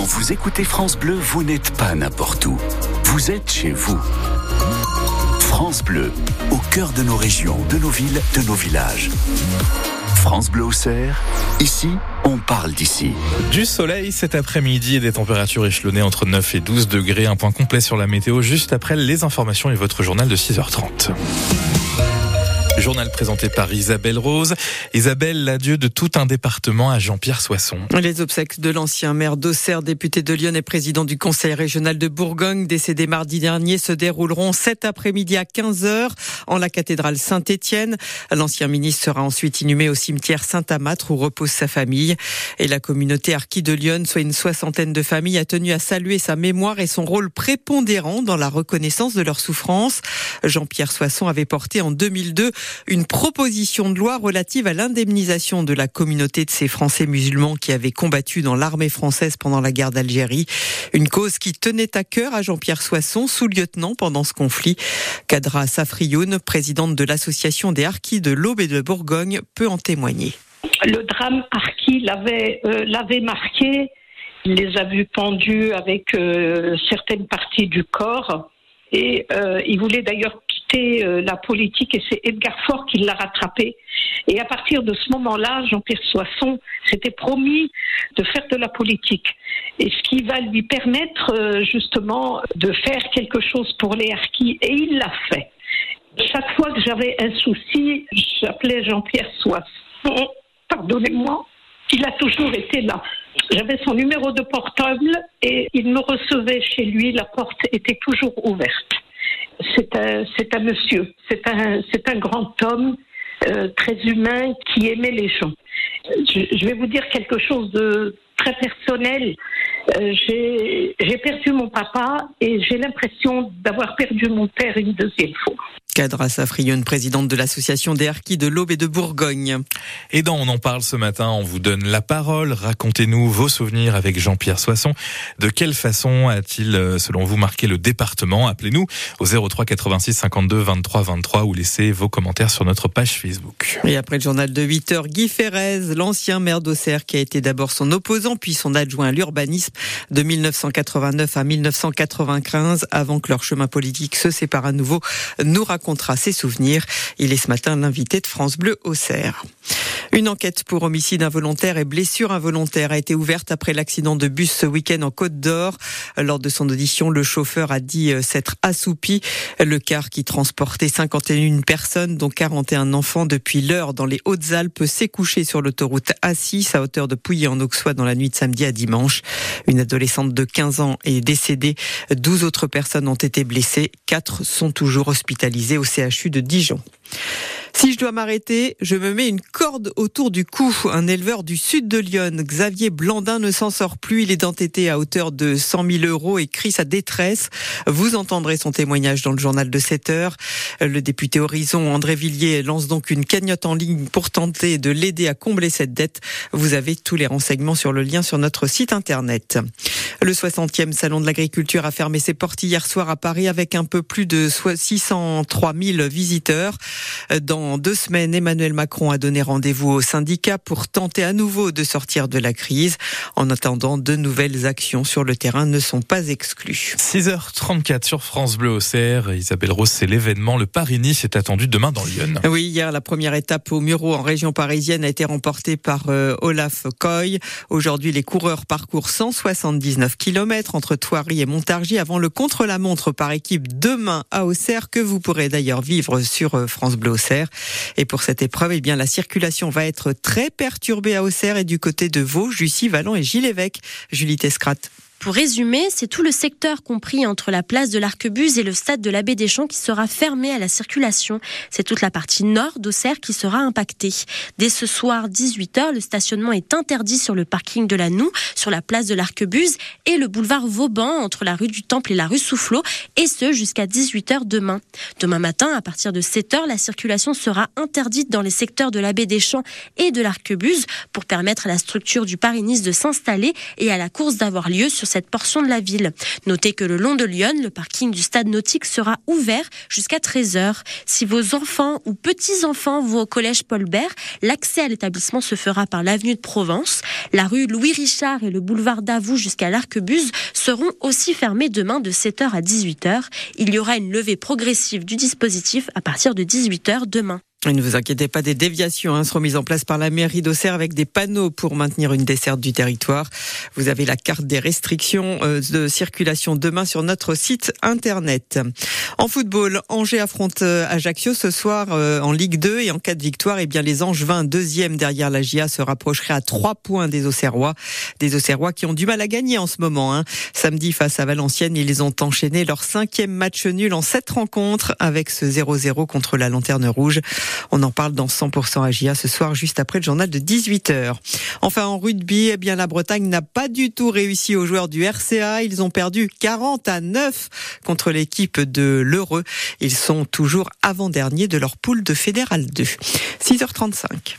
Quand vous écoutez France Bleu, vous n'êtes pas n'importe où. Vous êtes chez vous. France Bleu, au cœur de nos régions, de nos villes, de nos villages. France Bleu au ici, on parle d'ici. Du soleil cet après-midi et des températures échelonnées entre 9 et 12 degrés. Un point complet sur la météo juste après les informations et votre journal de 6h30. Journal présenté par Isabelle Rose. Isabelle, l'adieu de tout un département à Jean-Pierre Soisson. Les obsèques de l'ancien maire d'Auxerre, député de Lyon et président du conseil régional de Bourgogne, décédé mardi dernier, se dérouleront cet après-midi à 15h en la cathédrale Saint-Étienne. L'ancien ministre sera ensuite inhumé au cimetière Saint-Amâtre où repose sa famille. Et la communauté Arqui de Lyon, soit une soixantaine de familles, a tenu à saluer sa mémoire et son rôle prépondérant dans la reconnaissance de leur souffrance. Jean-Pierre Soisson avait porté en 2002 une proposition de loi relative à l'indemnisation de la communauté de ces Français musulmans qui avaient combattu dans l'armée française pendant la guerre d'Algérie. Une cause qui tenait à cœur à Jean-Pierre Soisson, sous-lieutenant pendant ce conflit. Kadra Safrioun, présidente de l'association des harkis de l'Aube et de Bourgogne, peut en témoigner. Le drame harki l'avait euh, l'avait marqué. Il les a vus pendus avec euh, certaines parties du corps. Et euh, il voulait d'ailleurs euh, la politique et c'est Edgar Faure qui l'a rattrapé. Et à partir de ce moment-là, Jean-Pierre Soisson s'était promis de faire de la politique. Et ce qui va lui permettre euh, justement de faire quelque chose pour les harkis. Et il l'a fait. Chaque fois que j'avais un souci, j'appelais Jean-Pierre Soisson. Pardonnez-moi. Il a toujours été là. J'avais son numéro de portable et il me recevait chez lui. La porte était toujours ouverte c'est un, c'est un monsieur, c'est un, c'est un grand homme euh, très humain qui aimait les gens. Je, vais vous dire quelque chose de très personnel. Euh, j'ai perdu mon papa et j'ai l'impression d'avoir perdu mon père une deuxième fois. Cadra Safrionne, présidente de l'association des harkis de l'Aube et de Bourgogne. Et dans On en parle ce matin, on vous donne la parole. Racontez-nous vos souvenirs avec Jean-Pierre Soisson. De quelle façon a-t-il, euh, selon vous, marqué le département? Appelez-nous au 03 86 52 23 23 ou laissez vos commentaires sur notre page Facebook. Et après le journal de 8 heures, Guy Ferrez, l'ancien maire d'Auxerre qui a été d'abord son opposant puis son adjoint à l'urbanisme de 1989 à 1995 avant que leur chemin politique se sépare à nouveau, nous raconte racontera ses souvenirs. Il est ce matin l'invité de France Bleu au Cerf. Une enquête pour homicide involontaire et blessure involontaire a été ouverte après l'accident de bus ce week-end en Côte d'Or. Lors de son audition, le chauffeur a dit euh, s'être assoupi. Le car qui transportait 51 personnes, dont 41 enfants depuis l'heure dans les Hautes-Alpes, s'est couché sur l'autoroute A6 à hauteur de Pouilly en Auxois dans la nuit de samedi à dimanche. Une adolescente de 15 ans est décédée. 12 autres personnes ont été blessées. 4 sont toujours hospitalisées au CHU de Dijon. Si je dois m'arrêter, je me mets une corde autour du cou. Un éleveur du sud de Lyon, Xavier Blandin, ne s'en sort plus. Il est entêté à hauteur de 100 000 euros et crie sa détresse. Vous entendrez son témoignage dans le journal de 7 heures. Le député Horizon, André Villiers, lance donc une cagnotte en ligne pour tenter de l'aider à combler cette dette. Vous avez tous les renseignements sur le lien sur notre site internet. Le 60e Salon de l'Agriculture a fermé ses portes hier soir à Paris avec un peu plus de 603 000 visiteurs. En deux semaines, Emmanuel Macron a donné rendez-vous aux syndicats pour tenter à nouveau de sortir de la crise. En attendant, de nouvelles actions sur le terrain ne sont pas exclues. 6h34 sur France Bleu au CR. Isabelle Rose, c'est l'événement. Le Paris-Nice est attendu demain dans Lyon. Oui, hier, la première étape au Muro en région parisienne a été remportée par euh, Olaf Koy. Aujourd'hui, les coureurs parcourent 179 km entre Thoiry et Montargis avant le contre-la-montre par équipe demain à Auxerre que vous pourrez d'ailleurs vivre sur euh, France Bleu Auxerre. Et pour cette épreuve, eh bien, la circulation va être très perturbée à Auxerre et du côté de Vaux, Jussy, Vallon et Gilles-Évêque. Julie Tescrat. Pour résumer, c'est tout le secteur compris entre la place de l'Arquebuse et le stade de l'abbé Deschamps qui sera fermé à la circulation. C'est toute la partie nord d'Auxerre qui sera impactée. Dès ce soir, 18h, le stationnement est interdit sur le parking de la Noue, sur la place de l'Arquebuse et le boulevard Vauban entre la rue du Temple et la rue Soufflot, et ce jusqu'à 18h demain. Demain matin, à partir de 7h, la circulation sera interdite dans les secteurs de l'abbé Deschamps et de l'Arquebuse pour permettre à la structure du Paris-Nice de s'installer et à la course d'avoir lieu sur cette portion de la ville. Notez que le long de Lyon, le parking du stade nautique sera ouvert jusqu'à 13h. Si vos enfants ou petits-enfants vont au collège Paul Bert, l'accès à l'établissement se fera par l'avenue de Provence. La rue Louis Richard et le boulevard Davout jusqu'à l'Arquebuse seront aussi fermés demain de 7h à 18h. Il y aura une levée progressive du dispositif à partir de 18h demain. Ne vous inquiétez pas, des déviations hein, seront mises en place par la mairie d'Auxerre avec des panneaux pour maintenir une desserte du territoire. Vous avez la carte des restrictions euh, de circulation demain sur notre site internet. En football, Angers affronte euh, Ajaccio ce soir euh, en Ligue 2 et en cas de victoire, eh bien les Angevins, deuxième derrière la GIA, se rapprocheraient à trois points des Auxerrois. Des Auxerrois qui ont du mal à gagner en ce moment. Hein. Samedi face à Valenciennes, ils ont enchaîné leur cinquième match nul en sept rencontres avec ce 0-0 contre la Lanterne Rouge. On en parle dans 100% AGIA ce soir, juste après le journal de 18h. Enfin, en rugby, eh bien, la Bretagne n'a pas du tout réussi aux joueurs du RCA. Ils ont perdu 40 à 9 contre l'équipe de l'Heureux. Ils sont toujours avant-dernier de leur poule de Fédéral 2. 6h35.